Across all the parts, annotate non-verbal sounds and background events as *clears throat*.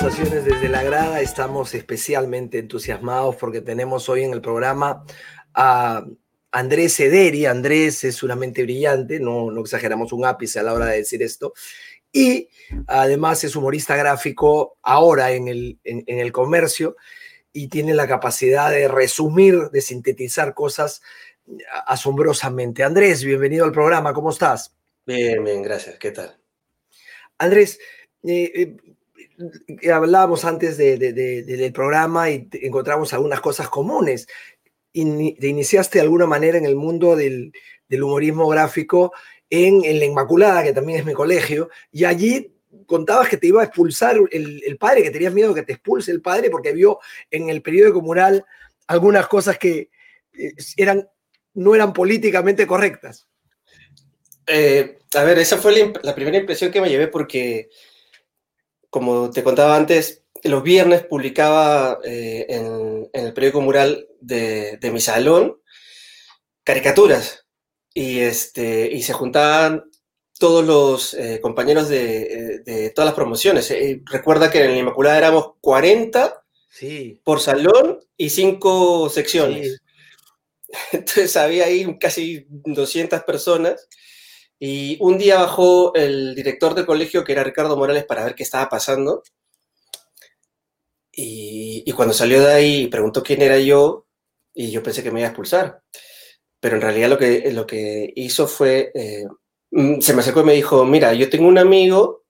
Conversaciones desde la Grada, estamos especialmente entusiasmados porque tenemos hoy en el programa a Andrés Ederi. Andrés es una mente brillante, no, no exageramos un ápice a la hora de decir esto. Y además es humorista gráfico ahora en el, en, en el comercio y tiene la capacidad de resumir, de sintetizar cosas asombrosamente. Andrés, bienvenido al programa, ¿cómo estás? Bien, bien, gracias. ¿Qué tal? Andrés, eh, eh, hablábamos antes de, de, de, del programa y encontramos algunas cosas comunes. In, te iniciaste de alguna manera en el mundo del, humorismo gráfico en, La Inmaculada, que también es mi colegio, y allí contabas que te iba a expulsar el, padre, que tenías miedo que te expulse el padre porque vio en el periódico mural algunas cosas que eh, eran, no eran políticamente correctas. Eh, a ver, esa fue la, primera impresión que me llevé porque como te contaba antes, los viernes publicaba eh, en, en, el periódico mural de, de mi salón caricaturas y, este, y se juntaban todos los eh, compañeros de, de, todas las promociones. Eh, recuerda que en la Inmaculada éramos 40 sí. por salón y 5 secciones. Sí. *laughs* Entonces había ahí casi 200 personas y un día bajó el director del colegio, que era Ricardo Morales, para ver qué estaba pasando. Y, cuando salió de ahí preguntó quién era yo, y yo pensé que me iba a expulsar. Pero en realidad lo que, lo que hizo fue, eh, se me acercó y me dijo, mira, yo tengo un amigo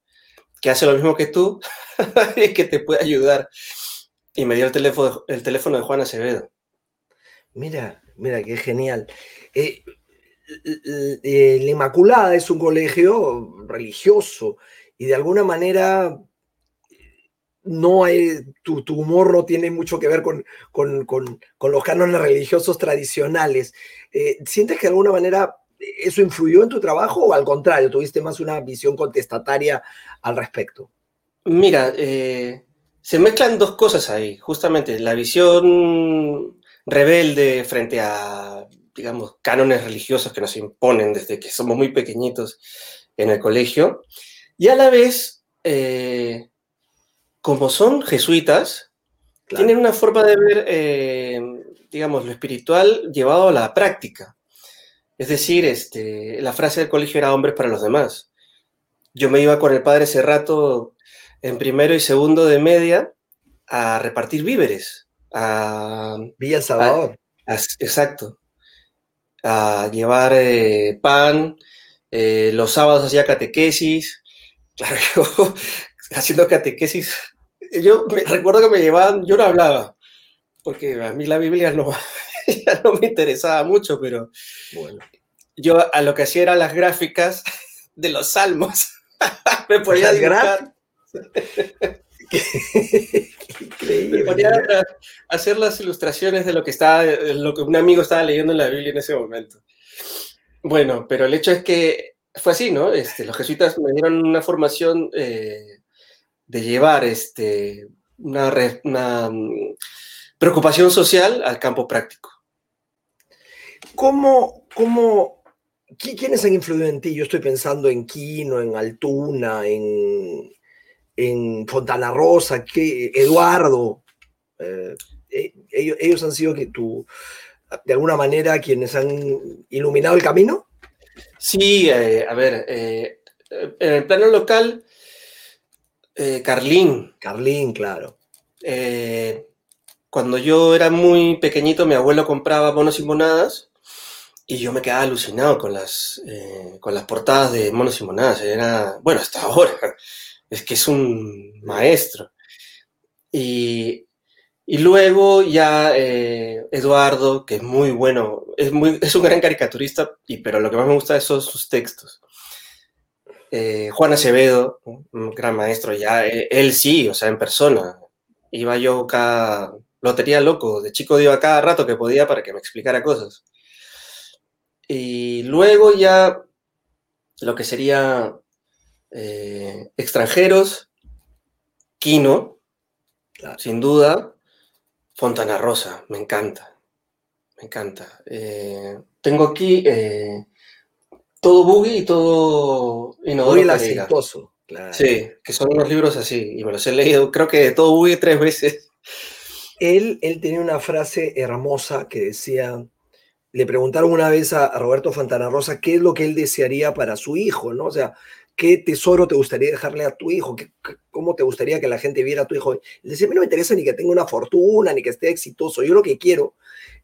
que hace lo mismo que tú *laughs* y que te puede ayudar. Y me dio el teléfono, el teléfono de Juan Acevedo. Mira, mira, qué genial. Eh, la Inmaculada es un colegio religioso y de alguna manera no hay, tu, tu humor no tiene mucho que ver con, con, con, los cánones religiosos tradicionales. Eh, ¿Sientes que de alguna manera eso influyó en tu trabajo o al contrario, tuviste más una visión contestataria al respecto? Mira, eh, se mezclan dos cosas ahí, justamente la visión rebelde frente a digamos, cánones religiosos que nos imponen desde que somos muy pequeñitos en el colegio, y a la vez, eh, como son jesuitas, claro. tienen una forma de ver, eh, digamos, lo espiritual llevado a la práctica. Es decir, este, la frase del colegio era hombres para los demás. Yo me iba con el padre ese rato en primero y segundo de media a repartir víveres. A, Villa Salvador. A, a, exacto a llevar eh, pan, eh, los sábados hacía catequesis, *laughs* claro, yo haciendo catequesis, yo me, recuerdo que me llevaban, yo no hablaba, porque a mí la Biblia no, *laughs* ya no me interesaba mucho, pero bueno, yo a lo que hacía eran las gráficas de los salmos, *laughs* me ponía a dibujar. Me ponía a hacer las ilustraciones de lo que estaba, lo que un amigo estaba leyendo en la Biblia en ese momento. Bueno, pero el hecho es que fue así, ¿no? Este, los jesuitas me dieron una formación eh, de llevar este, una, una um, preocupación social al campo práctico. ¿Cómo, cómo, ¿Quiénes han influido en ti? Yo estoy pensando en Quino, en Altuna, en, en Fontana Rosa, que Eduardo, eh, ellos, ellos, han sido que tú, de alguna manera, quienes han iluminado el camino. Sí, eh, a ver, eh, en el plano local, eh, Carlín. Carlín, claro. cuando yo era muy pequeñito, mi abuelo compraba monos y monadas y yo me quedaba alucinado con las, con las portadas de monos y monadas. Era, bueno, hasta ahora es que es un maestro. Y, y luego ya eh, Eduardo, que es muy bueno, es, muy, es un gran caricaturista, y, pero lo que más me gusta son sus textos. Eh, Juan Acevedo, un gran maestro, ya él, él, sí, o sea, en persona, iba yo cada, lo tenía loco, de chico iba cada rato que podía para que me explicara cosas. Y luego ya lo que sería eh, extranjeros, Kino, sin duda, Fontana Rosa, me encanta, me encanta. Eh, tengo aquí eh, todo Boogie y todo Inodoro Muy claro. Sí, que son unos libros así, y me los he leído, creo que todo Boogie tres veces. Él, él tenía una frase hermosa que decía, le preguntaron una vez a, Roberto Fontana Rosa qué es lo que él desearía para su hijo, ¿no? O sea, ¿qué tesoro te gustaría dejarle a tu hijo? ¿Cómo te gustaría que la gente viera a tu hijo? Él decía, a mí no me interesa ni que tenga una fortuna, ni que esté exitoso. Yo lo que quiero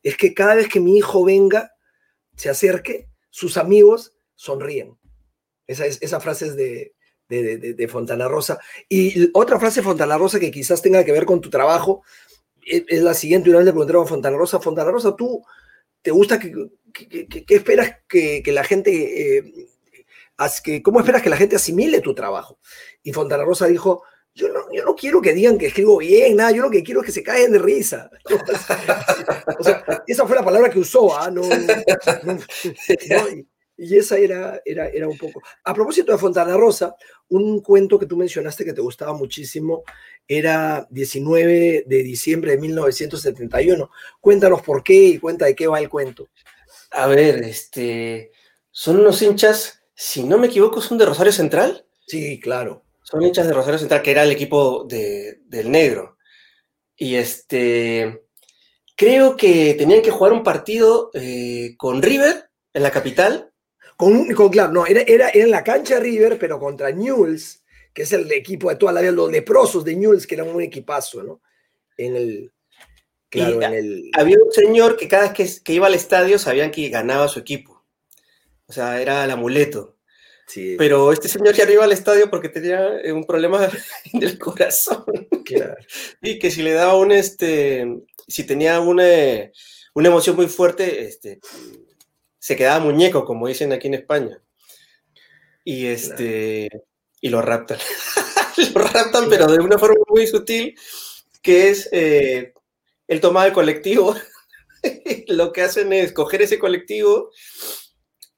es que cada vez que mi hijo venga, se acerque, sus amigos sonríen. Esa, es, esa frase es de, de, Fontana Rosa. Y otra frase de Fontana Rosa que quizás tenga que ver con tu trabajo es, la siguiente. Una vez le preguntaron a Fontana Rosa, Fontana Rosa, ¿tú te gusta que, esperas que, la gente... Eh, que, ¿Cómo esperas que la gente asimile tu trabajo? Y Fontana Rosa dijo, yo no, yo no, quiero que digan que escribo bien, nada, yo lo que quiero es que se caigan de risa. *laughs* o sea, esa fue la palabra que usó, ¿ah? No, y, esa era, era, era un poco. A propósito de Fontana Rosa, un cuento que tú mencionaste que te gustaba muchísimo era 19 de diciembre de 1971. Cuéntanos por qué y cuenta de qué va el cuento. A ver, este, son unos hinchas, si no me equivoco, son de Rosario Central. Sí, claro. Son hinchas de Rosario Central, que era el equipo del negro. Y este, creo que tenían que jugar un partido eh, con River en la capital. Con, con claro, no, era, era, en la cancha River, pero contra Newell's, que es el equipo de toda la vida, los leprosos de Newell's, que eran un equipazo, ¿no? En el, claro, en el... Había un señor que cada vez que, que, iba al estadio sabían que ganaba su equipo. O sea, era el amuleto. Pero este señor ya no iba al estadio porque tenía eh, un problema *laughs* del corazón. y que si le daba un, este, si tenía una, una emoción muy fuerte, este, se quedaba muñeco, como dicen aquí en España. Y este, y lo raptan. *laughs* lo raptan, pero de una forma muy sutil, que es, eh, él toma el colectivo, *laughs* lo que hacen es coger ese colectivo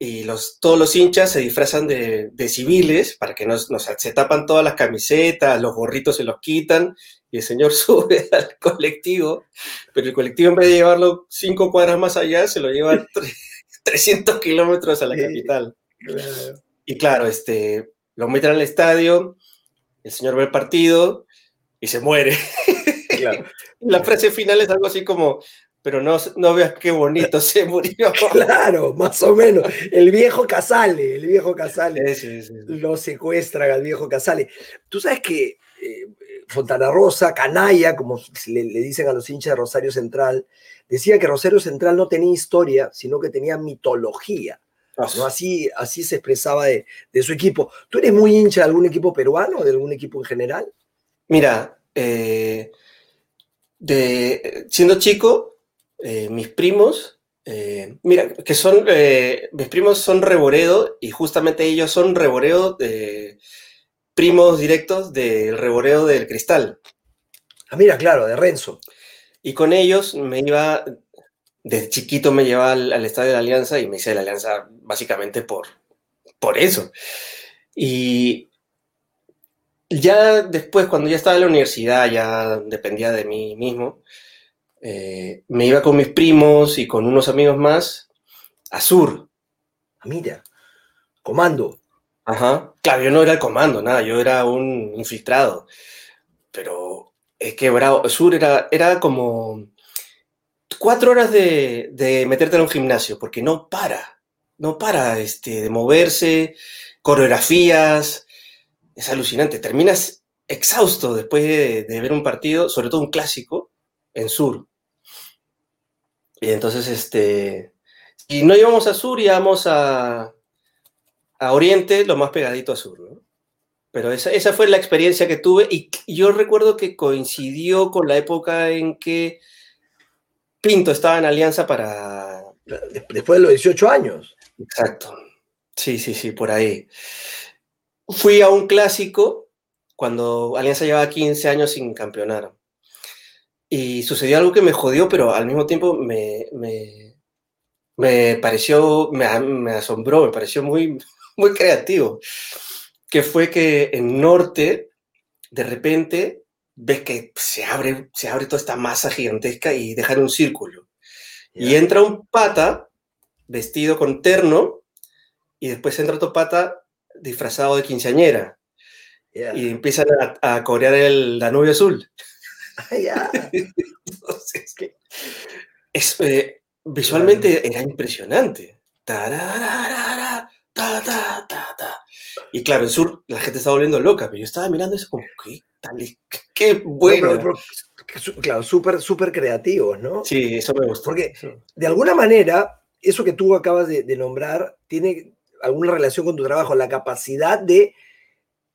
y los, todos los hinchas se disfrazan de, civiles para que nos, se tapan todas las camisetas, los gorritos se los quitan y el señor *laughs* sube al colectivo, pero el colectivo en vez de llevarlo cinco cuadras más allá, se lo lleva *laughs* 300 kilómetros a la capital. Y claro, este, lo meten al estadio, el señor ve el partido y se muere. *laughs* la frase final es algo así como, pero no, no veas qué bonito *laughs* se murió. Claro, más o menos. El viejo Casale, el viejo Casale. Lo secuestran al viejo Casale. Tú sabes que eh, Fontana Rosa, canalla, como le, dicen a los hinchas de Rosario Central, decía que Rosario Central no tenía historia, sino que tenía mitología. Ah, ¿no? Así, así se expresaba de, su equipo. ¿Tú eres muy hincha de algún equipo peruano de algún equipo en general? Mira, eh, de, siendo chico, eh, mis primos, eh, mira, que son, eh, mis primos son Reboredo y justamente ellos son Reboredo de primos directos del Reboredo del Cristal. Ah, mira, claro, de Renzo. Y con ellos me iba, de chiquito me llevaba al, Estadio de la Alianza y me hice de la Alianza básicamente por, por eso. Y ya después, cuando ya estaba en la universidad, ya dependía de mí mismo, eh, me iba con mis primos y con unos amigos más a Sur. Ah, mira, comando. Ajá. Claro, yo no era el comando, nada, yo era un infiltrado. Pero es que bravo, Sur era, era como cuatro horas de, de meterte en un gimnasio, porque no para, no para este, de moverse, coreografías, es alucinante. Terminas exhausto después de, de, ver un partido, sobre todo un clásico, en Sur. Y entonces, este, si no íbamos a sur, íbamos a, a oriente, lo más pegadito a sur, ¿no? Pero esa, esa fue la experiencia que tuve y yo recuerdo que coincidió con la época en que Pinto estaba en alianza para... Después de los 18 años. Exacto. Sí, sí, sí, por ahí. Fui a un clásico cuando Alianza llevaba 15 años sin campeonar. Y sucedió algo que me jodió, pero al mismo tiempo me, me, me pareció, me, me, asombró, me pareció muy, *laughs* muy creativo, que fue que en Norte, de repente, ves que se abre, se abre toda esta masa gigantesca y dejan un círculo. Y entra un pata vestido con terno y después entra otro pata disfrazado de quinceañera. Y empiezan a, a corear el Danubio Azul. *laughs* Entonces, es, eh, visualmente era impresionante. Y claro, el sur la gente estaba volviendo loca, pero yo estaba mirando eso como, ¿qué tal? Qué bueno. claro, súper, súper creativos, ¿no? Sí, eso me gustó. Porque de alguna manera, eso que tú acabas de, de nombrar tiene alguna relación con tu trabajo, la capacidad de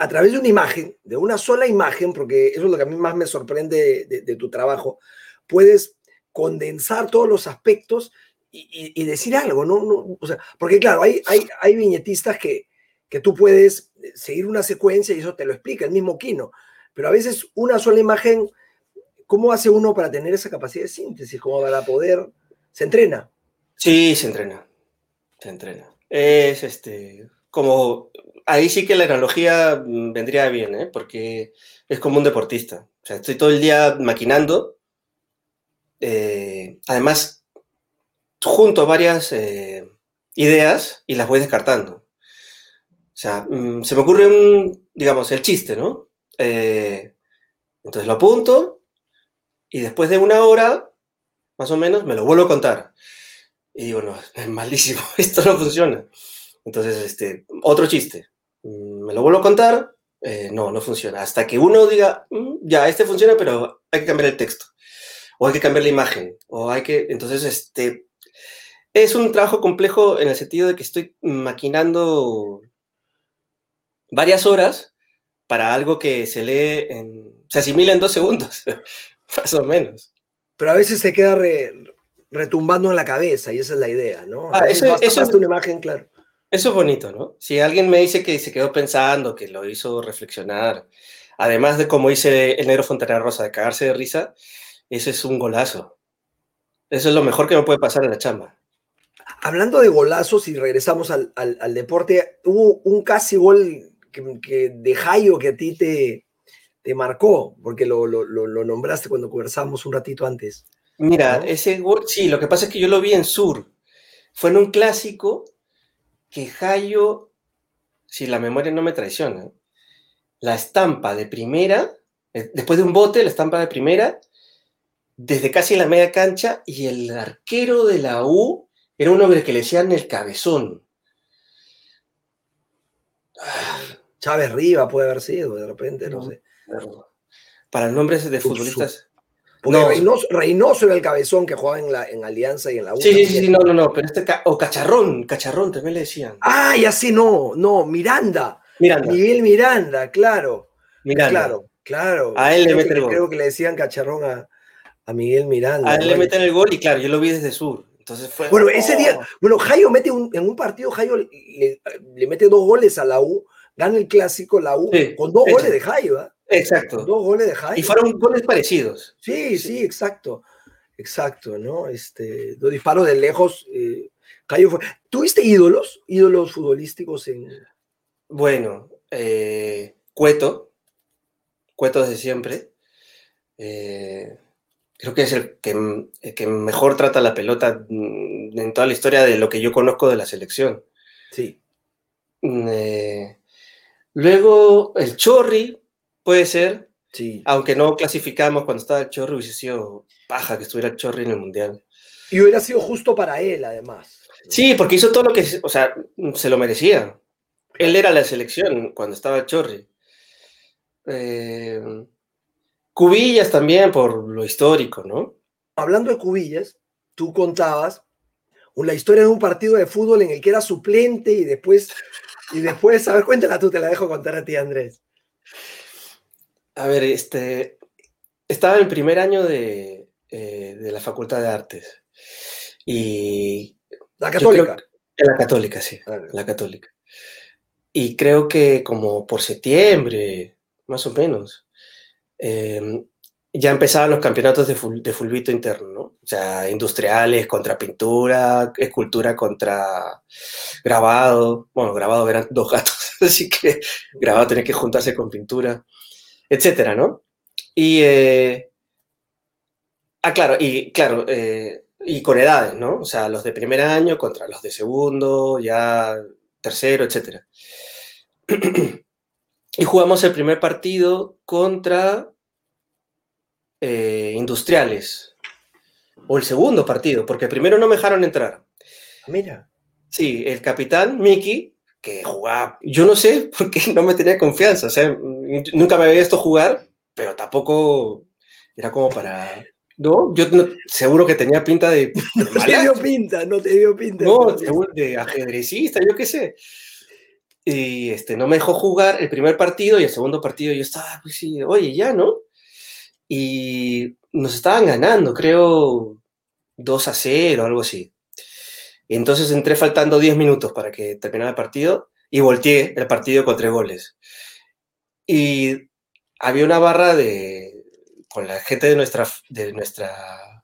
a través de una imagen, de una sola imagen, porque eso es lo que a mí más me sorprende de, tu trabajo, puedes condensar todos los aspectos y, decir algo, ¿no? O sea, porque claro, hay, viñetistas que, que tú puedes seguir una secuencia y eso te lo explica el mismo Kino, pero a veces una sola imagen, ¿cómo hace uno para tener esa capacidad de síntesis? ¿Cómo para poder? ¿Se entrena? Sí, se entrena, se entrena. Es este, como ahí sí que la analogía mm, vendría bien, ¿eh? porque es como un deportista. O sea, estoy todo el día maquinando. Eh, además, junto varias eh, ideas y las voy descartando. O sea, mm, se me ocurre un, digamos, el chiste, ¿no? entonces lo apunto y después de una hora, más o menos, me lo vuelvo a contar. Y digo, no, es malísimo, *laughs* esto no funciona. Entonces, este, otro chiste. Mm, me lo vuelvo a contar. Eh, no, no funciona. Hasta que uno diga, mm, ya, este funciona, pero hay que cambiar el texto. O hay que cambiar la imagen. O hay que. Entonces, este. Es un trabajo complejo en el sentido de que estoy maquinando varias horas para algo que se lee en. se asimila en dos segundos, *laughs* más o menos. Pero a veces se queda retumbando en la cabeza y esa es la idea, ¿no? Ah, eso, es una imagen, claro. Eso es bonito, ¿no? Si alguien me dice que se quedó pensando, que lo hizo reflexionar, además de como dice el negro Fontana Rosa, de cagarse de risa, eso es un golazo. Eso es lo mejor que me puede pasar en la chamba. Hablando de golazos y regresamos al, deporte, hubo un casi gol que, de Jayo que a ti te, te marcó, porque lo, nombraste cuando conversamos un ratito antes. Mira, ese gol, sí, lo que pasa es que yo lo vi en Sur. Fue en un clásico que Jayo, si la memoria no me traiciona, la estampa de primera, eh, después de un bote, la estampa de primera, desde casi la media cancha, y el arquero de la U era un hombre que le decían el cabezón. Chávez Riva puede haber sido, de repente, no, sé. Para nombres de futbolistas. Porque Reynoso, era el cabezón que jugaba en, la, en Alianza y en la U. Sí, sí, sí, no, no, no, pero este, o Cacharrón, Cacharrón también le decían. Ah, y así no, no, Miranda. Miranda. Miguel Miranda, claro. Miranda. Claro, claro. A él le meten el gol. Creo que le decían Cacharrón a, a Miguel Miranda. A él le meten el gol y claro, yo lo vi desde sur. Entonces fue. Bueno, ese día, oh. bueno, Jairo mete un, en un partido, Jairo le, le, mete dos goles a la U, gana el clásico la U, con dos goles de Jairo, ¿eh? Exacto. Dos goles de Jaime. Y fueron goles parecidos. Sí, sí, exacto. Exacto, ¿no? Este, dos disparos de lejos. Eh, fue... ¿Tuviste ídolos? ¿Ídolos futbolísticos en. Bueno, eh, Cueto. Cueto desde siempre. Eh, creo que es el que, que, mejor trata la pelota en toda la historia de lo que yo conozco de la selección. Sí. Mm, eh, luego, el Chorri, Puede ser. Sí. Aunque no clasificamos cuando estaba el Chorri, hubiese sido paja que estuviera el Chorri en el Mundial. Y hubiera sido justo para él, además. Sí, porque hizo todo lo que, o sea, se lo merecía. Él era la selección cuando estaba el Chorri. Eh, Cubillas también, por lo histórico, ¿no? Hablando de Cubillas, tú contabas la historia de un partido de fútbol en el que era suplente y después, y después, a ver, cuéntala tú, te la dejo contar a ti, Andrés. A ver, este, estaba en primer año de, eh, la Facultad de Artes. Y... La católica. En la católica, sí, ah, la católica. Y creo que como por septiembre, más o menos, em, ya empezaban los campeonatos de, de fulbito interno, ¿no? O sea, industriales contra pintura, escultura contra grabado. Bueno, grabado eran dos gatos, *laughs* así que grabado tenía que juntarse con pintura, etcétera, ¿no? Y, eh, ah, claro, y claro, eh, y con edades, ¿no? O sea, los de primer año contra los de segundo, ya tercero, etcétera. *clears throat* y jugamos el primer partido contra eh, industriales. O el segundo partido, porque primero no me dejaron entrar. Mira. Sí, el capitán Mickey, que jugaba, yo no sé *laughs* por qué no me tenía confianza, o sea, nunca me había visto jugar, pero tampoco era como para... No, yo seguro que tenía pinta de... *laughs* no te dio pinta, no te dio pinta. No, de ajedrecista, yo qué sé. Y este, no me dejó jugar el primer partido y el segundo partido yo estaba, pues sí, oye, ya, ¿no? Y nos estaban ganando, creo, 2 a 0, algo así. Y entonces entré faltando 10 minutos para que terminara el partido y volteé el partido con tres goles. Y había una barra de, con la gente de nuestra, de nuestra,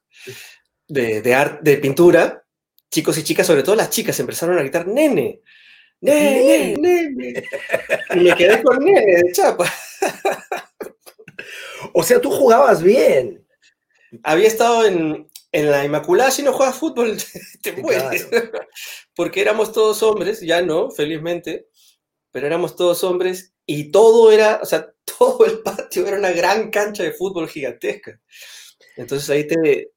de, de, de pintura, chicos y chicas, sobre todo las chicas, empezaron a gritar, nene, nene, nene. Y me quedé con nene de chapa. O sea, tú jugabas bien. Había estado en, en la Inmaculada, si no juegas fútbol, *laughs* te mueres. *laughs* Porque éramos todos hombres, ya no, felizmente, pero éramos todos hombres y todo era, o sea, *laughs* todo el patio era una gran cancha de fútbol gigantesca. Entonces ahí te...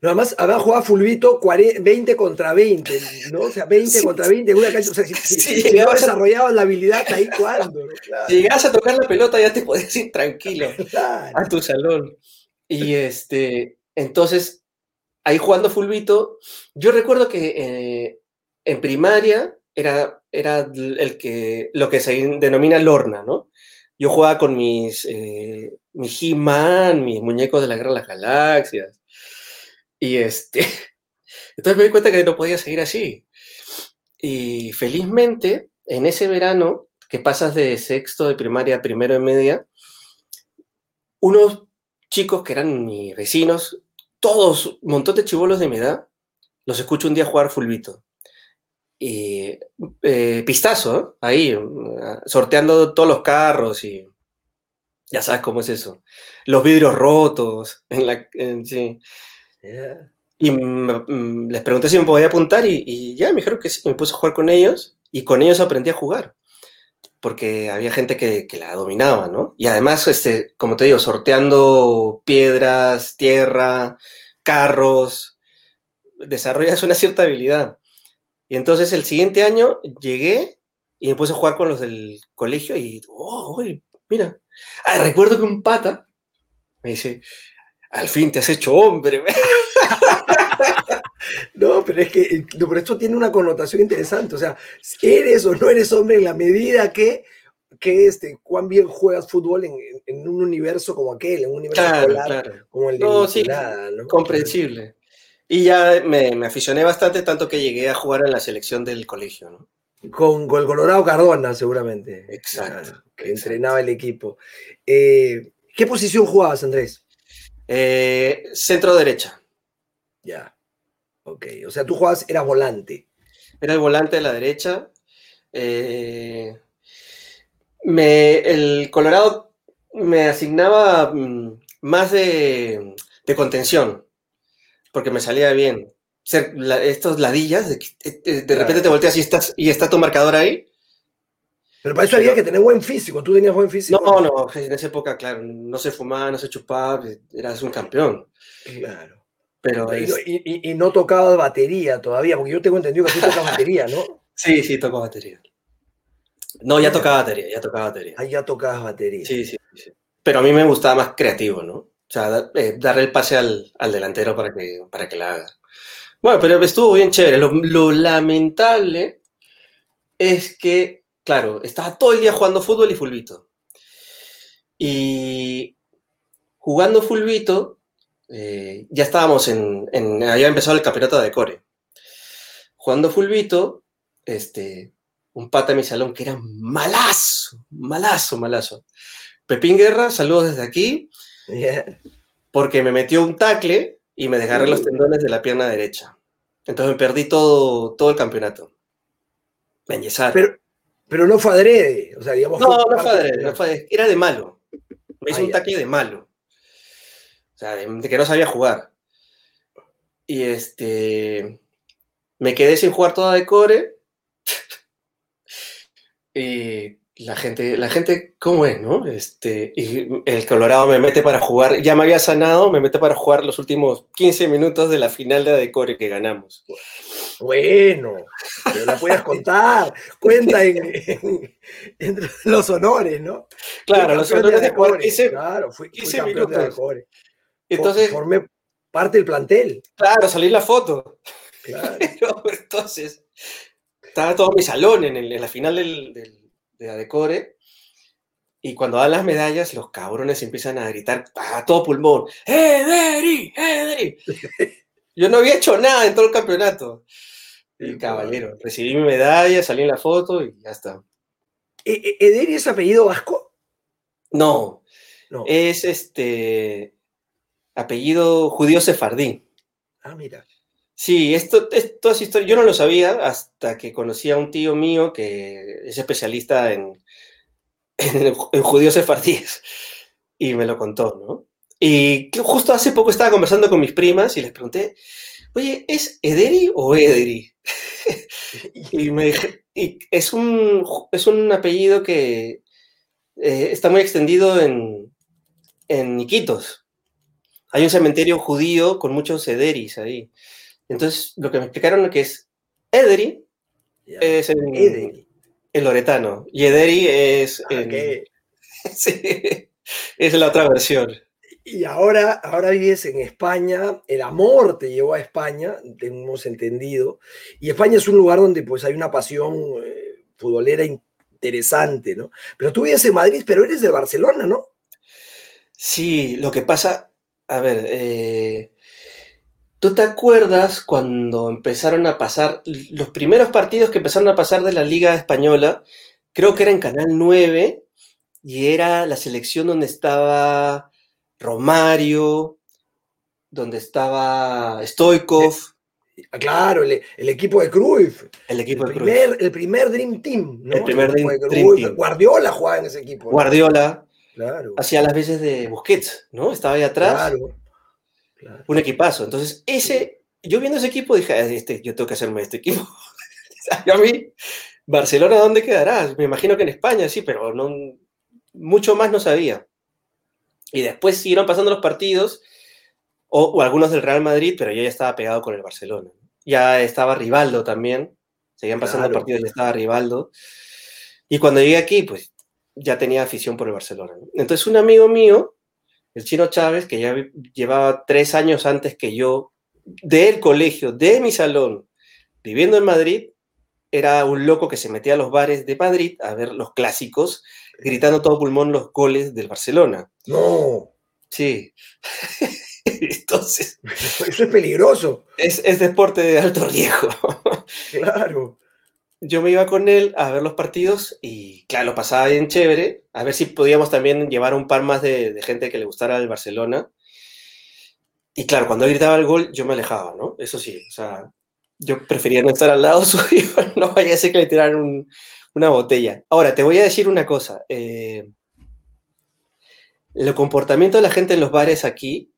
No, además, había jugado Fulvito 20 contra 20, ¿no? O sea, 20 contra 20 en una cancha. O sea, si, sí, si, no desarrollabas la habilidad ahí cuando. Si llegabas a tocar la pelota ya te podías ir tranquilo a tu salón. Y este, entonces, ahí jugando Fulvito, yo recuerdo que eh, en primaria era, era el que, lo que se denomina Lorna, ¿no? Yo jugaba con mis, eh, mi He-Man, mis muñecos de la Guerra de las Galaxias. Y este, *laughs* entonces me di cuenta que no podía seguir así. Y felizmente, en ese verano, que pasas de sexto de primaria a primero de media, unos chicos que eran mis vecinos, todos, un montón de chivolos de mi edad, los escucho un día jugar fulbito. Y eh, pistazo, ahí, sorteando todos los carros y ya sabes cómo es eso. Los vidrios rotos, en la. Y les pregunté si me podía apuntar y, ya me dijeron que sí, me puse a jugar con ellos y con ellos aprendí a jugar. Porque había gente que, la dominaba, ¿no? Y además, este, como te digo, sorteando piedras, tierra, carros, desarrollas una cierta habilidad. Y entonces el siguiente año llegué y me puse a jugar con los del colegio y, oh, mira. Ah, recuerdo que un pata me dice, al fin te has hecho hombre. *laughs* no, pero es que eh, por esto tiene una connotación interesante. O sea, eres o no eres hombre en la medida que, que este, cuán bien juegas fútbol en, en un universo como aquel, en un universo escolar como el de no, sí, comprensible. Y ya me, me, aficioné bastante, tanto que llegué a jugar en la selección del colegio, ¿no? Con, con el Colorado Cardona, seguramente. Exacto. que entrenaba el equipo. Eh, ¿Qué posición jugabas, Andrés? Eh, centro derecha. Ya. Ok. O sea, tú jugabas, eras volante. Era el volante de la derecha. Eh, me, el Colorado me asignaba mm, más de, de contención porque me salía bien. Ser estos ladillas, de, de, repente te volteas y, estás, y está tu marcador ahí. Pero para eso había que tener buen físico. ¿Tú tenías buen físico? No, no, en esa época, claro, no se fumaba, no se chupaba, eras un campeón. Claro. Pero y, y, y, no tocaba batería todavía, porque yo tengo entendido que tú tocas *laughs* batería, ¿no? Sí, sí, toco batería. No, ya tocaba batería, ya tocaba batería. Ah, ya tocabas batería. Sí, sí, sí. Pero a mí me gustaba más creativo, ¿no? O sea, eh, darle el pase al, al, delantero para que, para que la haga. Bueno, pero estuvo bien chévere. Lo, lo, lamentable es que, claro, estaba todo el día jugando fútbol y fulbito. Y jugando fulbito, eh, ya estábamos en, en, Había empezado el campeonato de core. Jugando fulbito, este, un pata en mi salón que era malazo, malazo, malazo. Pepín Guerra, saludos desde aquí. porque me metió un tacle y me desgarré los tendones de la pierna derecha. Entonces me perdí todo, todo el campeonato. Me Pero, pero no fue adrede, o sea, digamos... No, no fue adrede, no fue era de malo. Me hizo un tacle de malo. O sea, de, que no sabía jugar. Y este... Me quedé sin jugar toda de core. *laughs* y la gente, la gente, ¿cómo es, no? Este, y el Colorado me mete para jugar, ya me había sanado, me mete para jugar los últimos 15 minutos de la final de Decore que ganamos. Bueno, pero la puedes contar, *laughs* cuenta en, los honores, ¿no? Claro, los honores de Decore, 15, claro, fui, 15 minutos. Entonces, formé parte del plantel. Claro, salí la foto. Claro. *laughs* entonces, estaba todo mi salón en, en la final del de la decore. Y cuando dan las medallas, los cabrones empiezan a gritar a todo pulmón, ¡Ederi! ¡Ederi! *laughs* Yo no había hecho nada en todo el campeonato. Y caballero, recibí mi medalla, salí en la foto y ya está. ¿E, e, ¿Ederi es apellido vasco? No, no. es este apellido judío sefardí. Ah, mira. Sí, esto, esto es historia. Yo no lo sabía hasta que conocí a un tío mío que es especialista en, en, judíos sefardíes y me lo contó, ¿no? Y justo hace poco estaba conversando con mis primas y les pregunté, oye, ¿es Ederi o Ederi? *laughs* y me dije, y es, un, es un apellido que eh, está muy extendido en, en Iquitos. Hay un cementerio judío con muchos Ederis ahí. Entonces, lo que me explicaron que es Ederi es el, el, loretano y Ederi es ah, *laughs* es la otra versión. Y ahora, ahora vives en España, el amor te llevó a España, tenemos entendido, y España es un lugar donde pues hay una pasión eh, futbolera interesante, ¿no? Pero tú vives en Madrid, pero eres de Barcelona, ¿no? Sí, lo que pasa, a ver, eh, ¿Tú te acuerdas cuando empezaron a pasar los primeros partidos que empezaron a pasar de la Liga Española? Creo que era en Canal 9 y era la selección donde estaba Romario, donde estaba Stoikov. Claro, el, equipo de Cruyff. El equipo el primer, El primer Dream Team. El primer Dream, Team. Guardiola jugaba en ese equipo. Guardiola. Claro. Hacía las veces de Busquets, ¿no? Estaba ahí atrás. Claro. Un equipazo. Entonces, ese, yo viendo ese equipo dije, ah, este, yo tengo que hacerme este equipo. *laughs* a mí, Barcelona, ¿dónde quedará? Me imagino que en España, sí, pero no, mucho más no sabía. Y después siguieron pasando los partidos, o, algunos del Real Madrid, pero yo ya estaba pegado con el Barcelona. Ya estaba Rivaldo también, seguían pasando los partidos, ya estaba Rivaldo. Y cuando llegué aquí, pues ya tenía afición por el Barcelona. Entonces un amigo mío el chino Chávez, que ya llevaba tres años antes que yo, del colegio, de mi salón, viviendo en Madrid, era un loco que se metía a los bares de Madrid a ver los clásicos, gritando todo pulmón los goles del Barcelona. No. Sí. *laughs* Entonces. Eso es peligroso. Es, es deporte de alto riesgo. Claro yo me iba con él a ver los partidos y, claro, lo pasaba bien chévere. A ver si podíamos también llevar un par más de, gente que le gustara el Barcelona. Y claro, cuando él gritaba el gol, yo me alejaba, ¿no? Eso sí, o sea, yo prefería no estar al lado *laughs* suyo, no vaya a ser que le tiraran una botella. Ahora, te voy a decir una cosa. Eh, el comportamiento de la gente en los bares aquí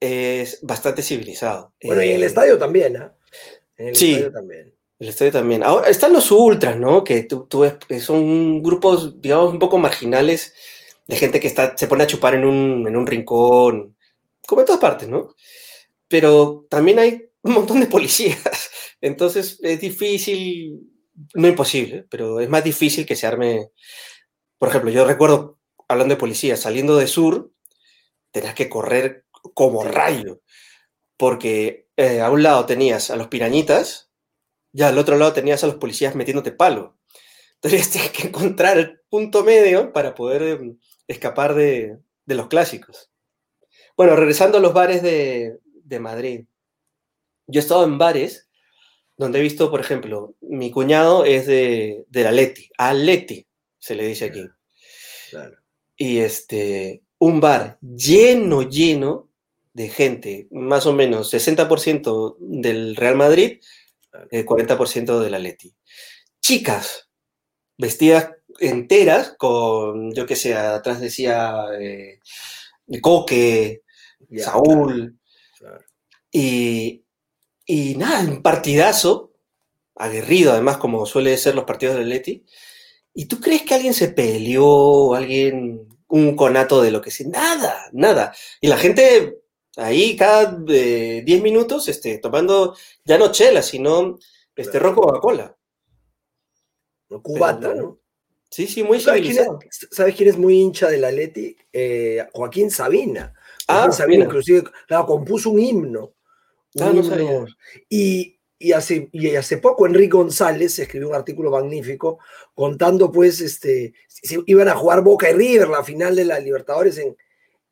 es bastante civilizado. Bueno, y en el eh, estadio también, ¿eh? En el sí, estadio también. El estadio también. Ahora están los ultras, ¿no? Que tú, tú ves, son grupos, digamos, un poco marginales de gente que está, se pone a chupar en un, en un rincón, como en todas partes, ¿no? Pero también hay un montón de policías. *laughs* Entonces es difícil, no imposible, pero es más difícil que se arme. Por ejemplo, yo recuerdo, hablando de policías, saliendo de sur, tenías que correr como rayo, porque eh, a un lado tenías a los pirañitas, ya al otro lado tenías a los policías metiéndote palo. Entonces *laughs* tienes que encontrar el punto medio para poder em, escapar de, los clásicos. Bueno, regresando a los bares de, Madrid. Yo he estado en bares donde he visto, por ejemplo, mi cuñado es de, de la Leti, Aleti se le dice aquí. Y este, un bar lleno, lleno de gente, más o menos 60% del Real Madrid, 40% del Atleti. Chicas, vestidas enteras, con, yo qué sé, atrás decía eh, Coque, Saúl, Y, y nada, un partidazo, aguerrido además, como suele ser los partidos del Atleti. ¿Y tú crees que alguien se peleó, alguien, un conato de lo que sea? Nada, nada. Y la gente ahí cada 10 eh, minutos este, tomando ya no chela, sino este, rojo Coca-Cola. Cubata, ¿no? Sí, sí, muy ¿Sabes quién, es, ¿Sabes quién es muy hincha de la Leti? Eh, Joaquín Sabina. ah, Sabina, inclusive, claro, compuso un himno. ah, No sabía. Y, y, hace, y hace poco Enrique González escribió un artículo magnífico contando, pues, este, si iban a jugar Boca y River la final de la Libertadores en,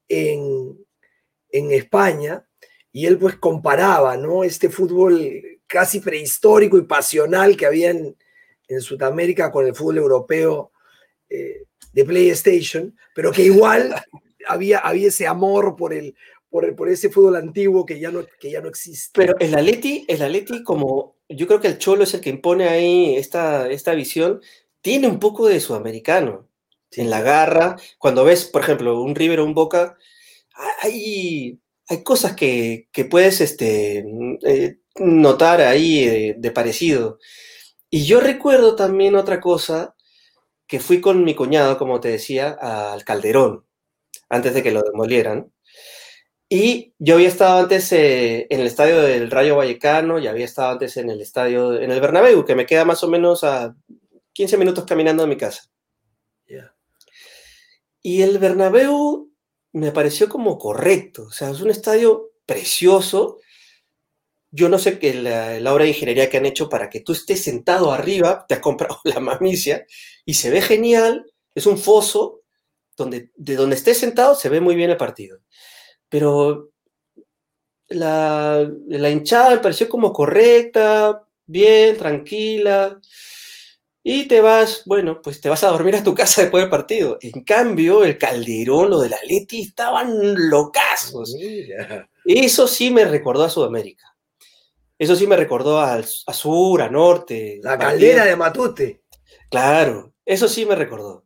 en, en España, y él pues comparaba, ¿no? Este fútbol casi prehistórico y pasional que había en, en Sudamérica con el fútbol europeo eh, de PlayStation, pero que igual *laughs* había, había ese amor por, el, por, por ese fútbol antiguo que ya no, que ya no existe. Pero el Atleti, el Atleti, como yo creo que el Cholo es el que impone ahí esta, esta visión, tiene un poco de sudamericano. En la garra, cuando ves, por ejemplo, un River o un Boca, hay, hay cosas que, que puedes este, eh, notar ahí de parecido. Y yo recuerdo también otra cosa, que fui con mi cuñado, como te decía, al Calderón, antes de que lo demolieran. Y yo había estado antes eh, en el estadio del Rayo Vallecano y había estado antes en el estadio, en el Bernabéu, que me queda más o menos a 15 minutos caminando de mi casa. Y el Bernabéu me pareció como correcto, o sea, es un estadio precioso, yo no sé qué la, obra de ingeniería que han hecho para que tú estés sentado arriba, te has comprado *laughs* la mamicia y se ve genial, es un foso donde de donde estés sentado se ve muy bien el partido. Pero la, la hinchada me pareció como correcta, bien, tranquila. Y te vas, bueno, pues te vas a dormir a tu casa después del partido. En cambio, el Calderón, lo de la Leti, estaban locazos. Eso sí me recordó a Sudamérica. Eso sí me recordó al, a sur, a norte. La caldera de Matute. Claro, eso sí me recordó.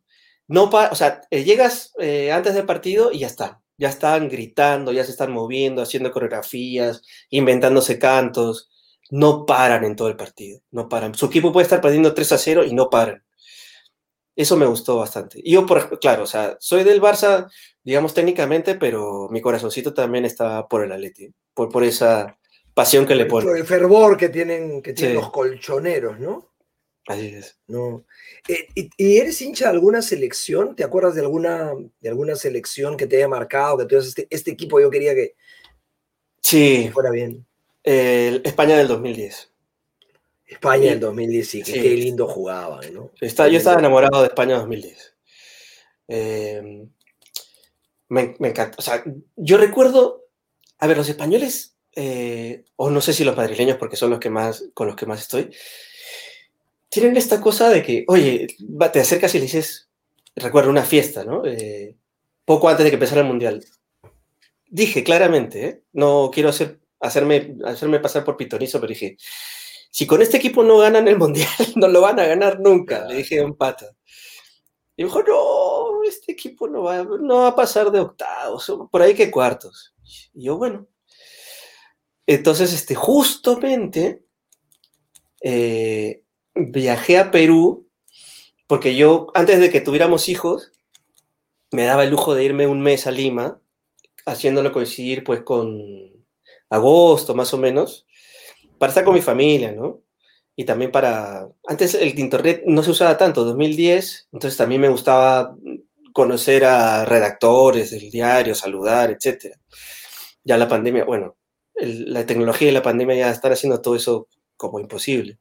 No o sea, eh, llegas eh, antes del partido y ya está. Ya están gritando, ya se están moviendo, haciendo coreografías, inventándose cantos. No paran en todo el partido. No paran. Su equipo puede estar perdiendo 3 a 0 y no paran. Eso me gustó bastante. Y yo, por, claro, o sea, soy del Barça, digamos técnicamente, pero mi corazoncito también está por el Atleti, por, por esa pasión que le ponen. El fervor que tienen, que tienen los colchoneros, ¿no? Así es. No. Eh, y, eres hincha de alguna selección? ¿Te acuerdas de alguna, de alguna selección que te haya marcado? Que tú este, este equipo yo quería que, sí. fuera bien. España del 2010. España del 2010, sí, que qué lindo jugaba, ¿no? Está, yo estaba enamorado de España 2010. Eh, me, me encanta. O sea, yo recuerdo, a ver, los españoles eh, o no sé si los madrileños, porque son los que más, con los que más estoy, tienen esta cosa de que, oye, te acercas y le dices, recuerdo una fiesta, ¿no? Eh, poco antes de que empezara el Mundial. Dije claramente, ¿eh? no quiero hacer, hacerme, hacerme pasar por pitonizo, pero dije, si con este equipo no ganan el Mundial, *laughs* no lo van a ganar nunca, le dije a un pata. Y dijo, no, este equipo no va, no va a pasar de octavos, por ahí que cuartos. Y yo, bueno, entonces, este, justamente eh, viajé a Perú porque yo, antes de que tuviéramos hijos, me daba el lujo de irme un mes a Lima, haciéndolo coincidir pues con agosto más o menos, para estar con mi familia, ¿no? Y también para... Antes el internet no se usaba tanto, 2010, entonces también me gustaba conocer a redactores del diario, saludar, etc. Ya la pandemia, bueno, la tecnología y la pandemia ya están haciendo todo eso como imposible.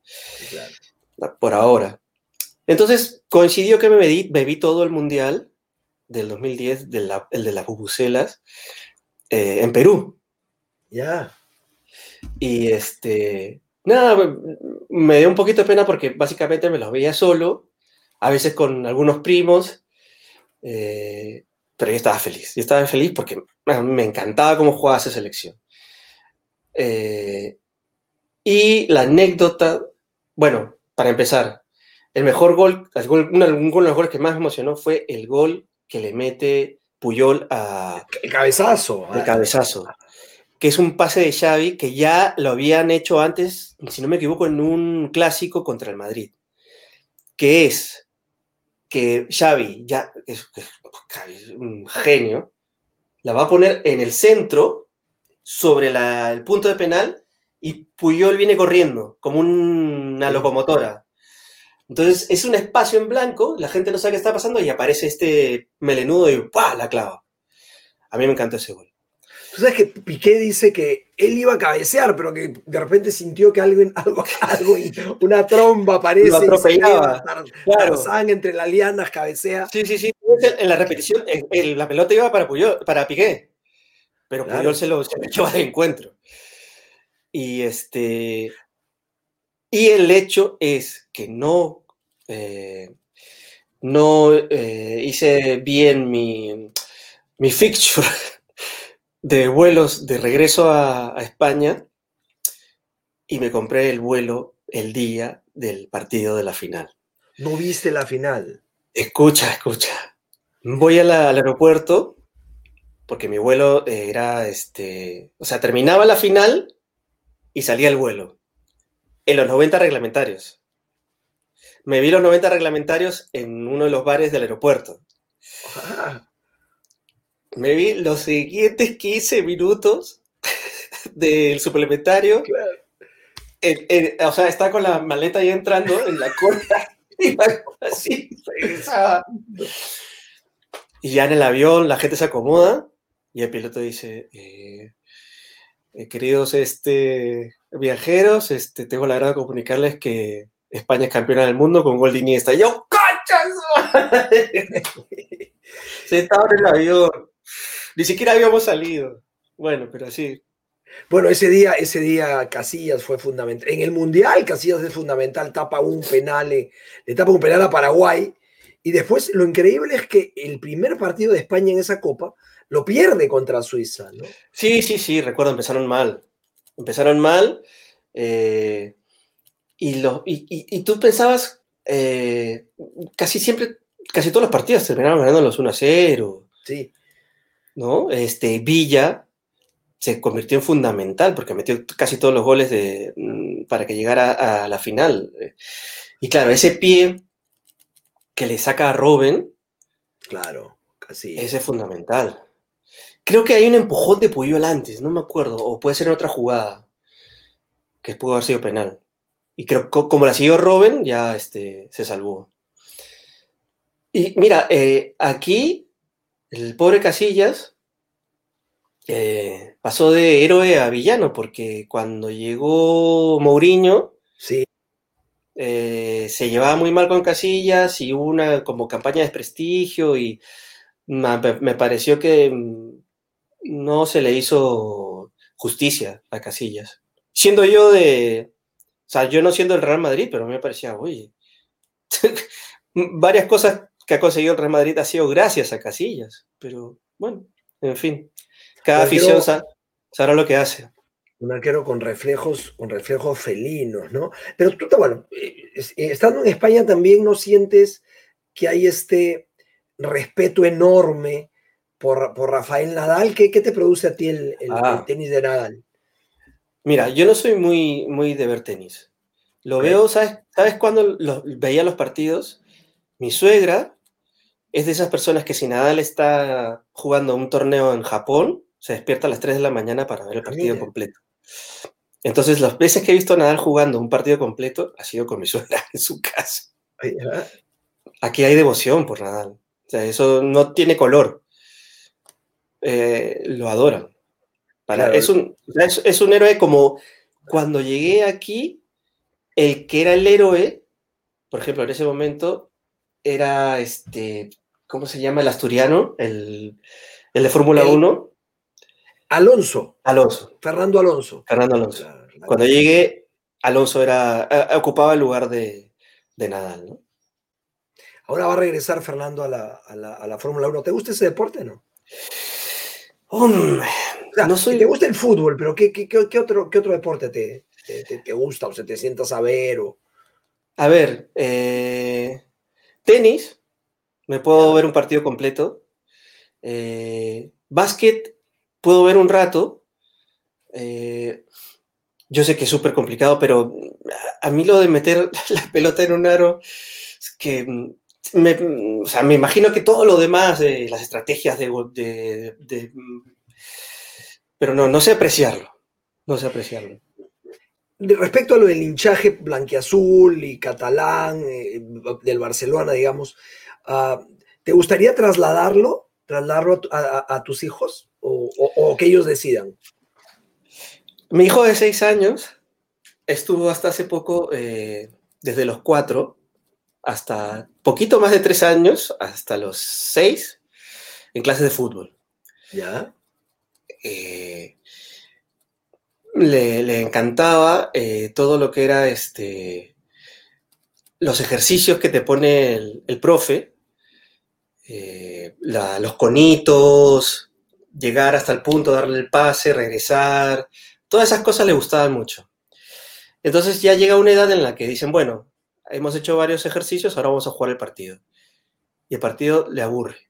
Por ahora. Entonces, coincidió que me vi, todo el Mundial del 2010, el de las bubucelas, eh, en Perú. Ya. Y este, nada, me dio un poquito de pena porque básicamente me los veía solo, a veces con algunos primos, eh, pero yo estaba feliz. Yo estaba feliz porque me encantaba cómo jugaba esa selección. Eh, y la anécdota, bueno, para empezar, el mejor gol, el gol uno, de los goles que más me emocionó fue el gol que le mete Puyol a... El cabezazo. El cabezazo. Que es un pase de Xavi que ya lo habían hecho antes, si no me equivoco, en un clásico contra el Madrid. Que es que Xavi, ya es, un genio, la va a poner en el centro, sobre el punto de penal, y Puyol viene corriendo, como una locomotora. Entonces es un espacio en blanco, la gente no sabe qué está pasando y aparece este melenudo y ¡pah! la clava. A mí me encantó ese gol. Tú sabes que Piqué dice que él iba a cabecear, pero que de repente sintió que algo, *laughs* algo, algo una tromba aparece. Lo atropellaba. claro. entre las lianas, cabecea. Sí, sí, sí. En la repetición, la pelota iba para, para Piqué, pero Puyol se lo, se lo de encuentro. Y este. Y el hecho es que no, eh, no eh, hice bien mi, mi fixture *laughs* de vuelos de regreso a, España y me compré el vuelo el día del partido de la final. ¿No viste la final? Escucha, escucha. Voy al aeropuerto porque mi vuelo era, este, o sea, terminaba la final y salía el vuelo en los 90 reglamentarios. Me vi los 90 reglamentarios en uno de los bares del aeropuerto. Me vi los siguientes 15 minutos *laughs* del suplementario. o sea, está con la maleta ahí entrando en la cola *laughs* y así Y ya en el avión la gente se acomoda y el piloto dice, eh, eh, queridos este, viajeros, este, tengo la agrado de comunicarles que España es campeona del mundo con gol de Iniesta. Y yo, ¡conchas! *laughs* Se estaba en el avión. Ni siquiera habíamos salido. Bueno, pero sí. Bueno, ese día, ese día Casillas fue fundamental. En el Mundial, Casillas es fundamental, tapa un penal, le, tapa un penal a Paraguay. Y después lo increíble es que el primer partido de España en esa copa lo pierde contra Suiza, ¿no? Sí, sí, sí, recuerdo, empezaron mal empezaron mal. Eh, y, lo, y, tú pensabas, eh, casi siempre, casi todos los partidos terminaron ganando los 1 a 0. Sí. ¿No? Este, Villa se convirtió en fundamental porque metió casi todos los goles de, mm, para que llegara a la final. Y claro, ese pie que le saca a Robin. Claro, casi. Ese es fundamental. Creo que hay un empujón de Puyol antes, no me acuerdo, o puede ser en otra jugada, que pudo haber sido penal. Y creo que como la siguió Robin, ya este, se salvó. Y mira, eh, aquí el pobre Casillas eh, pasó de héroe a villano, porque cuando llegó Mourinho, sí. Eh, se llevaba muy mal con Casillas y hubo una como campaña de desprestigio y me pareció que mm, no se le hizo justicia a Casillas. Siendo yo de, o sea, yo no siendo el Real Madrid, pero me parecía, oye, *laughs* varias cosas que ha conseguido el Real Madrid ha sido gracias a Casillas, pero bueno, en fin, cada afición sabrá lo que hace. Un arquero con reflejos, con reflejos felinos, ¿no? Pero tú, bueno, eh, estando en España también no sientes que hay este respeto enorme por, Rafael Nadal. ¿Qué, te produce a ti el, ah. tenis de Nadal? Mira, yo no soy muy, muy de ver tenis. Lo veo, ¿sabes, ¿sabes cuándo veía los partidos? Mi suegra es de esas personas que si Nadal está jugando un torneo en Japón, se despierta a las 3 de la mañana para ver el partido completo. Entonces, las veces que he visto a Nadal jugando un partido completo ha sido con mi *laughs* suegra en su casa. Aquí hay devoción por Nadal. O sea, eso no tiene color. Eh, lo adoran. Para, es, un, es, un héroe como cuando llegué aquí, el que era el héroe, por ejemplo, en ese momento, era este, ¿cómo se llama? El asturiano, el, el de Fórmula 1. Alonso. Alonso. Fernando Alonso. Fernando Alonso. Cuando llegué, Alonso era, ocupaba el lugar de, de Nadal, ¿no? Ahora va a regresar Fernando a la, a la, a la Fórmula 1. ¿Te gusta ese deporte o no? Hombre, O sea, no soy... Te gusta el fútbol, pero ¿qué, qué, qué- qué otro, qué otro deporte te, te, te- gusta o se te sientas a ver? O... A ver, eh, tenis, me puedo ver un partido completo. Eh, básquet, puedo ver un rato. Eh, yo sé que es súper complicado, pero a mí lo de meter *laughs* la pelota en un aro, es que mm, me, mm, o sea, me imagino que todo lo demás, eh, las estrategias de, de- de- mm, Pero no, no sé apreciarlo. No sé apreciarlo. Respecto a lo del hinchaje blanquiazul y catalán eh, del Barcelona, digamos, ah, ¿te gustaría trasladarlo, trasladarlo a, a- a- a tus hijos o, o- o que ellos decidan? Mi hijo de seis años estuvo hasta hace poco, eh, desde los cuatro hasta poquito más de tres años, hasta los seis, en clases de fútbol. ¿Ya? Eh, le, encantaba eh, todo lo que era este, los ejercicios que te pone el, profe, eh, los conitos, llegar hasta el punto, darle el pase, regresar, todas esas cosas le gustaban mucho. Entonces ya llega una edad en la que dicen, bueno, hemos hecho varios ejercicios, ahora vamos a jugar el partido. Y el partido le aburre,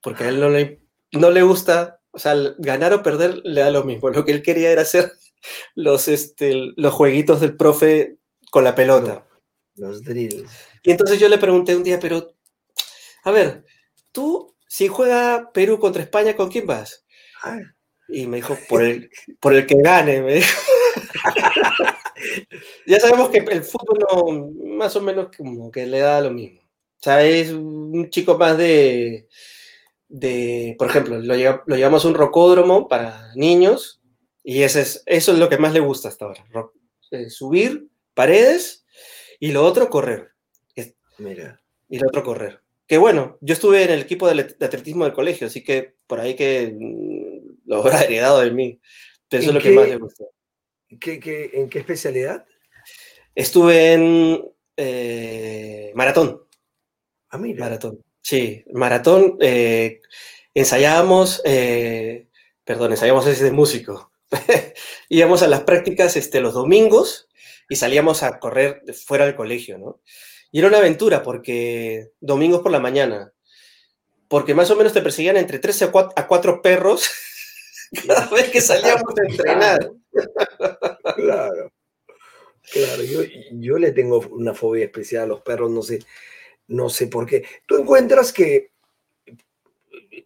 porque a él no le, no le gusta, o sea, ganar o perder le da lo mismo. Lo que él quería era hacer los, este, los jueguitos del profe con la pelota. Los drills. Y entonces yo le pregunté un día, pero, a ver, tú, si juega Perú contra España, ¿con quién vas? Ah, Y me dijo, por el, por el que gane, me dijo. *laughs* ya sabemos que el fútbol no, más o menos como que le da lo mismo. O sea, es un chico más de, de por ejemplo, lo llevamos a un rocódromo para niños y ese es, eso es lo que más le gusta hasta ahora. eh, subir paredes y lo otro correr. mira. Y lo otro correr. Que bueno, yo estuve en el equipo de let- de atletismo del colegio, así que por ahí que mm, lo habrá *laughs* heredado de mí. Pero eso es ¿En lo que más le gusta. ¿Qué, qué, en qué especialidad? Estuve en eh, maratón. Ah, mira. Maratón. Sí, maratón. eh, ensayábamos, eh, perdón, ensayábamos ese de músico. *laughs* Íbamos a las prácticas este, los domingos y salíamos a correr fuera del colegio, ¿no? Y era una aventura porque domingos por la mañana, porque más o menos te perseguían entre 3 a 4, a cuatro perros *laughs* cada vez que salíamos a entrenar. *laughs* Claro. Claro, yo, yo le tengo una fobia especial a los perros, no sé, no sé por qué. Tú encuentras que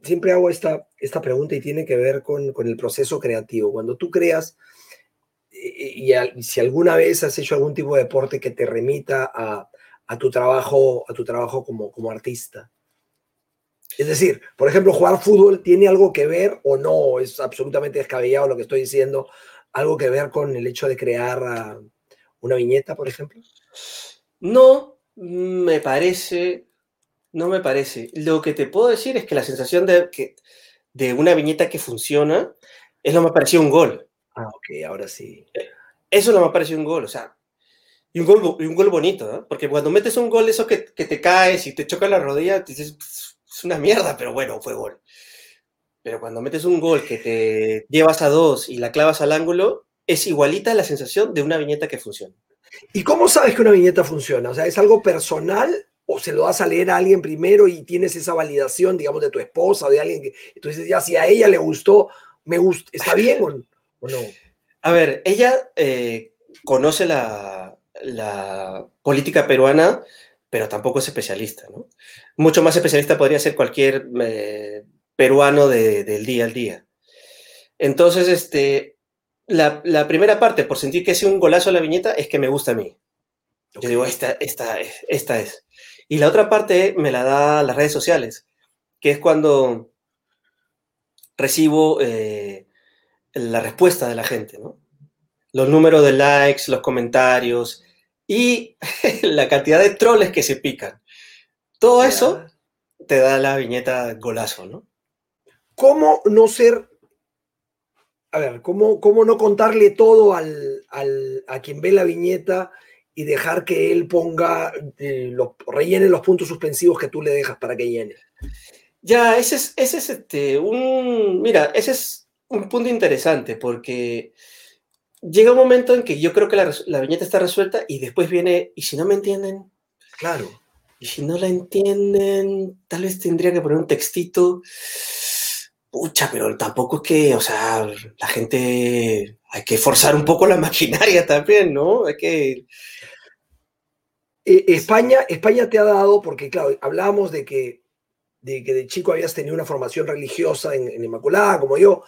siempre hago esta, esta pregunta y tiene que ver con, con el proceso creativo. Cuando tú creas, eh, y, si alguna vez has hecho algún tipo de deporte que te remita a, a tu trabajo, a tu trabajo como, como artista. Es decir, por ejemplo, jugar fútbol tiene algo que ver o no, es absolutamente descabellado lo que estoy diciendo, algo que ver con el hecho de crear ah, una viñeta, por ejemplo. No me parece, no me parece. Lo que te puedo decir es que la sensación de, que, de una viñeta que funciona es lo que me pareció un gol. Ah, ok, ahora sí. Eso no me pareció un gol, o sea, y un gol, y un gol bonito, ¿no? Porque cuando metes un gol, eso que, que te caes y te choca la rodilla, dices, "Pss, es una mierda, pero bueno, fue gol. Pero cuando metes un gol que te llevas a dos y la clavas al ángulo, es igualita la sensación de una viñeta que funciona. ¿Y cómo sabes que una viñeta funciona? O sea, ¿es algo personal o se lo das a leer a alguien primero y tienes esa validación, digamos, de tu esposa o de alguien que dices, ya, si a ella le gustó, me gusta, ¿está bien o, o no? *laughs* A ver, ella eh, conoce la, la política peruana, pero tampoco es especialista, ¿no? Mucho más especialista podría ser cualquier eh, peruano de- del día al día. Entonces, este, la, la primera parte, por sentir que es un golazo la viñeta, es que me gusta a mí. Yo digo, esta, esta, es, esta es. Y la otra parte me la da las redes sociales, que es cuando recibo eh, la respuesta de la gente, ¿no? Los números de likes, los comentarios y *laughs* la cantidad de troles que se pican. Todo eso te da la viñeta golazo, ¿no? ¿Cómo no ser, a ver, cómo, cómo no contarle todo al, al- a quien ve la viñeta y dejar que él ponga, eh, los, rellene los puntos suspensivos que tú le dejas para que llene. Ya, ese es, ese es este, un, mira, ese es un punto interesante porque llega un momento en que yo creo que la, la viñeta está resuelta y después viene, ¿y si no me entienden? Claro. Y si no la entienden, tal vez tendría que poner un textito. Pucha, pero tampoco es que, o sea, la gente, hay que forzar un poco la *laughs* maquinaria también, ¿no? Hay que... Eh, España, España te ha dado, porque claro, hablábamos de que, de que de chico habías tenido una formación religiosa en, Inmaculada, como yo,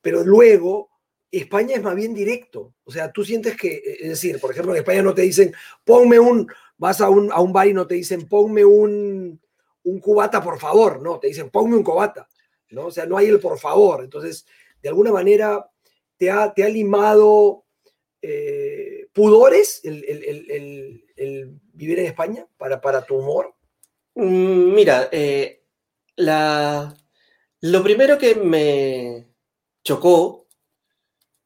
pero luego España es más bien directo. O sea, tú sientes que, es decir, por ejemplo, en España no te dicen, ponme un, vas a un, a un bar y no te dicen, ponme un, un cubata, por favor, no, te dicen, ponme un cubata, ¿no? O sea, no hay el por favor. Entonces, de alguna manera, te ha, te ha limado eh, pudores el, el, el, vivir en España para, para tu humor. Mm, mira, eh, la, lo primero que me chocó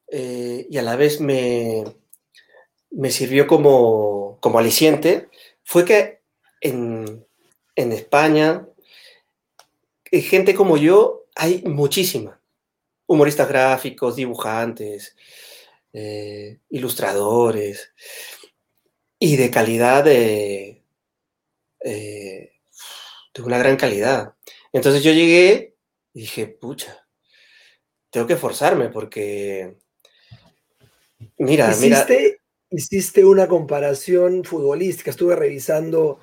eh, y a la vez me, me sirvió como, como aliciente fue que en, en España, eh, gente como yo, hay muchísima. Humoristas gráficos, dibujantes, ilustradores, y de calidad de, eh, una gran calidad. Entonces yo llegué y dije, pucha, tengo que forzarme porque, mira, ¿Hiciste, mira, hiciste una comparación futbolística, estuve revisando,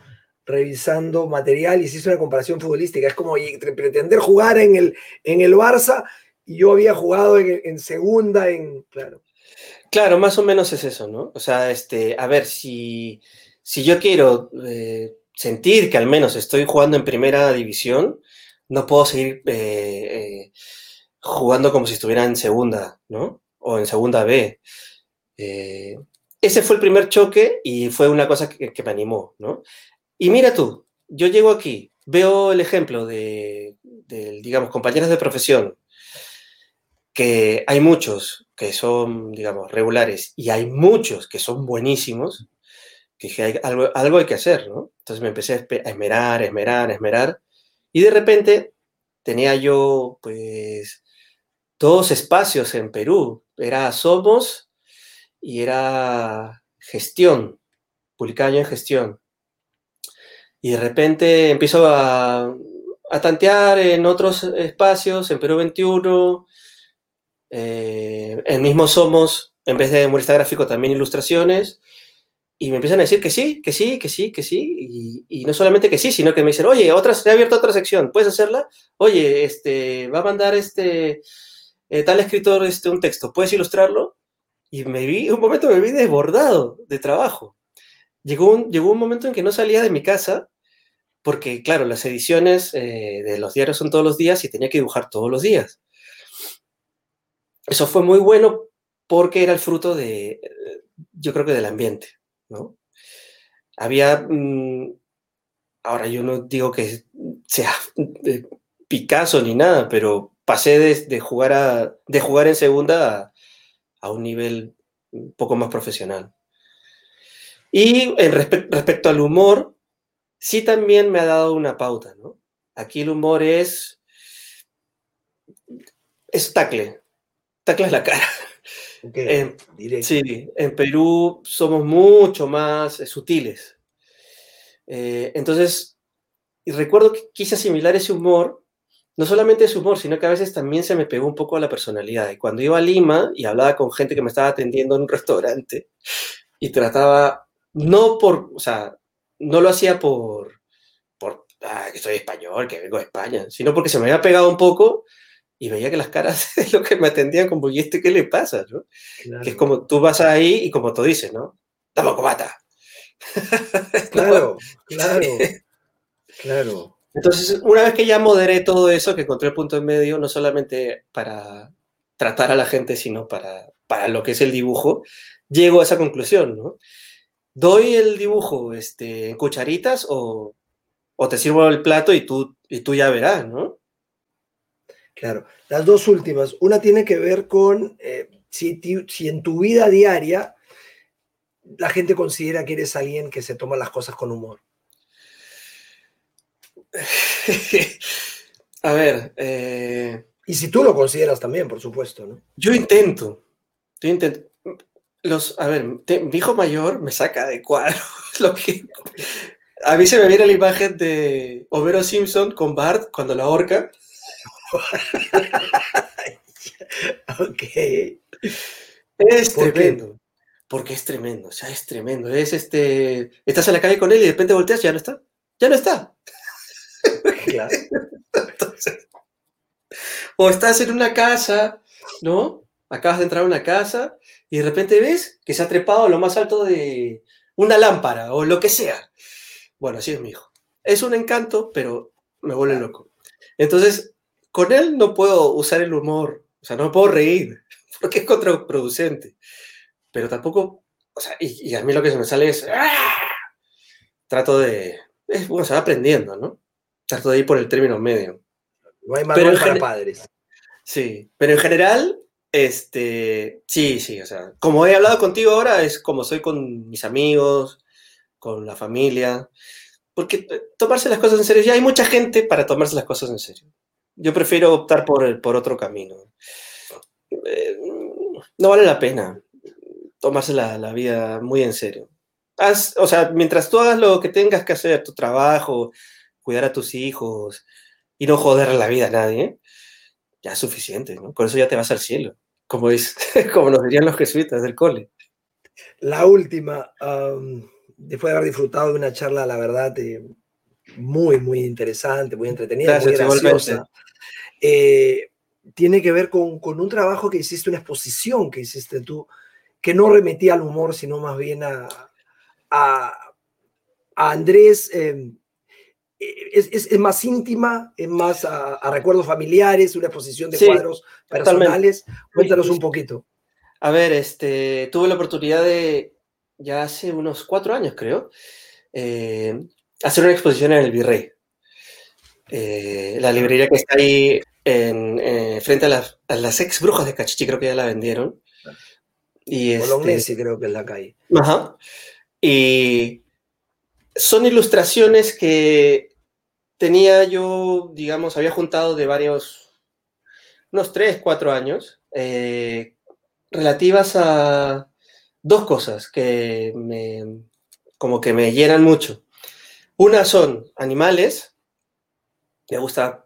revisando material y hiciste una comparación futbolística. Es como pretender jugar en el, en el Barça y yo había jugado en, en segunda, en. Claro. Claro, más o menos es eso, ¿no? O sea, este, a ver, si, si yo quiero eh, sentir que al menos estoy jugando en primera división, no puedo seguir eh, eh, jugando como si estuviera en segunda, ¿no? O en segunda B. Ese fue el primer choque y fue una cosa que, me animó, ¿no? Y mira tú, yo llego aquí, veo el ejemplo de, digamos, compañeros de profesión, que hay muchos que son, digamos, regulares y hay muchos que son buenísimos, que dije, hay, algo, algo hay que hacer, ¿no? Entonces me empecé a esmerar, esmerar, esmerar, y de repente tenía yo, pues, dos espacios en Perú. Era Somos y era gestión, publicaba yo en gestión. Y de repente empiezo a, a tantear en otros espacios, en Perú 21, eh, en mismo Somos, en vez de humorista gráfico, también ilustraciones. Y me empiezan a decir que sí, que sí, que sí, que sí. Y, y no solamente que sí, sino que me dicen, oye, otra, se ha abierto otra sección, ¿puedes hacerla? Oye, este, va a mandar este, eh, tal escritor este, un texto, ¿puedes ilustrarlo? Y me vi, un momento me vi desbordado de trabajo. Llegó un, llegó un momento en que no salía de mi casa, porque claro, las ediciones eh, de los diarios son todos los días y tenía que dibujar todos los días. Eso fue muy bueno porque era el fruto de, yo creo que del ambiente, ¿no? Había, mmm, ahora yo no digo que sea Picasso ni nada, pero pasé de, jugar, a, de jugar en segunda a, un nivel un poco más profesional. Y respecto al humor, sí también me ha dado una pauta, ¿no? Aquí el humor es, es tacle, tacle es la cara. *laughs* Okay, en, sí, en Perú somos mucho más eh, sutiles. Eh, entonces, y recuerdo que quise asimilar ese humor no solamente es humor, sino que a veces también se me pegó un poco a la personalidad. Y cuando iba a Lima y hablaba con gente que me estaba atendiendo en un *laughs* restaurante y trataba, no por, o sea, no lo hacía por, por ah, que soy español, que vengo de España, sino porque se me había pegado un poco y veía que las caras *laughs* de los que me atendían como, ¿y este qué le pasa? ¿no? Claro. Que es como, tú vas ahí y como tú dices, ¿no? Dame cobata. *laughs* Claro, claro, *laughs* claro. Entonces, una vez que ya moderé todo eso, que encontré el punto en medio, no solamente para tratar a la gente, sino para, para lo que es el dibujo, llego a esa conclusión, ¿no? ¿Doy el dibujo este, en cucharitas o, o te sirvo el plato y tú, y tú ya verás, ¿no? Claro, las dos últimas. Una tiene que ver con eh, si, si, en tu vida diaria la gente considera que eres alguien que se toma las cosas con humor? *laughs* A ver. Eh, y si tú lo consideras también, por supuesto, ¿no? Yo intento. Yo intento. Los, a ver, mi hijo mayor me saca de cuadro. *laughs* Lo que, a mí se me viene la imagen de Homero Simpson con Bart cuando la ahorca. *laughs* ok. Es tremendo. Porque es tremendo, o sea, es tremendo. Es este. Estás en la calle con él y de repente volteas y ya no está. Ya no está. *laughs* Claro. o estás en una casa, ¿no? Acabas de entrar a una casa y de repente ves que se ha trepado a lo más alto de una lámpara o lo que sea. Bueno, así es mi hijo. Es un encanto, pero me vuelve loco. Entonces, con él no puedo usar el humor, o sea, no puedo reír, *laughs* porque es contraproducente. Pero tampoco, o sea, y, a mí lo que se me sale es, ¡ah! trato de, es, bueno, se va aprendiendo, ¿no? Trato de ir por el término medio. No hay manual para padres. Sí, pero en general, este, sí, sí, o sea, como he hablado contigo ahora, es como soy con mis amigos, con la familia, porque eh, tomarse las cosas en serio, ya hay mucha gente para tomarse las cosas en serio. Yo prefiero optar por, por otro camino. Eh, no vale la pena tomarse la, la vida muy en serio. o sea, mientras tú hagas lo que tengas que hacer, tu trabajo, cuidar a tus hijos y no joder la vida a nadie, ya es suficiente, ¿no? Con eso ya te vas al cielo, como, es, *laughs* como nos dirían los jesuitas del cole. La última, después de haber disfrutado de una charla, la verdad, eh, muy, muy interesante, muy entretenida, muy graciosa, eh, tiene que ver con, con, un trabajo que hiciste, una exposición que hiciste tú, que no remetía al humor, sino más bien a, a, Andrés. Eh, es, es, más íntima, es más a, recuerdos familiares, una exposición de cuadros personales. Cuéntanos un poquito. A ver, este, tuve la oportunidad de, ya hace unos cuatro años creo, eh, hacer una exposición en el Virrey. Eh, la librería que está ahí en, eh, frente a las, a las, ex brujas de Cachichi, creo que ya la vendieron. Y este, creo que es la calle. Ajá. Y son ilustraciones que tenía yo, digamos, había juntado de varios, unos tres, cuatro años, relativas a dos cosas que me, como que me llenan mucho. Una son animales, me gusta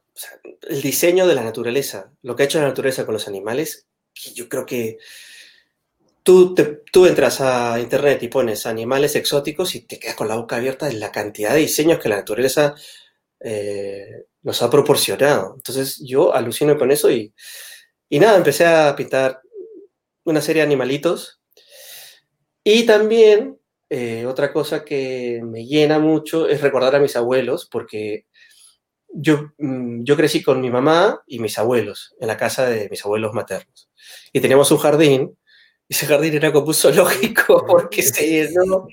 el diseño de la naturaleza, lo que ha hecho la naturaleza con los animales, yo creo que tú, tú entras a internet y pones animales exóticos y te quedas con la boca abierta de la cantidad de diseños que la naturaleza eh, nos ha proporcionado. Entonces yo alucino con eso y, y nada, empecé a pintar una serie de animalitos. Y también eh, otra cosa que me llena mucho es recordar a mis abuelos, porque yo, mm, yo crecí con mi mamá y mis abuelos en la casa de mis abuelos maternos. Y teníamos un jardín, y ese jardín era como un zoológico, *laughs* porque se llenó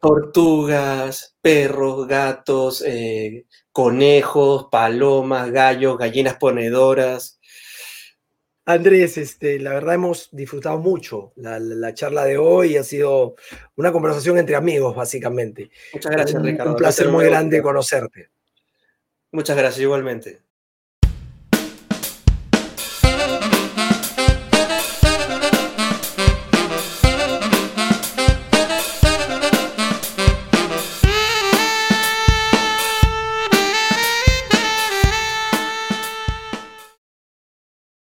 tortugas, perros, gatos, eh, conejos, palomas, gallos, gallinas ponedoras. Andrés, este, la verdad hemos disfrutado mucho la, charla de hoy. Ha sido una conversación entre amigos, básicamente. Muchas gracias, Ricardo. Un placer muy grande conocerte. Muchas gracias, igualmente.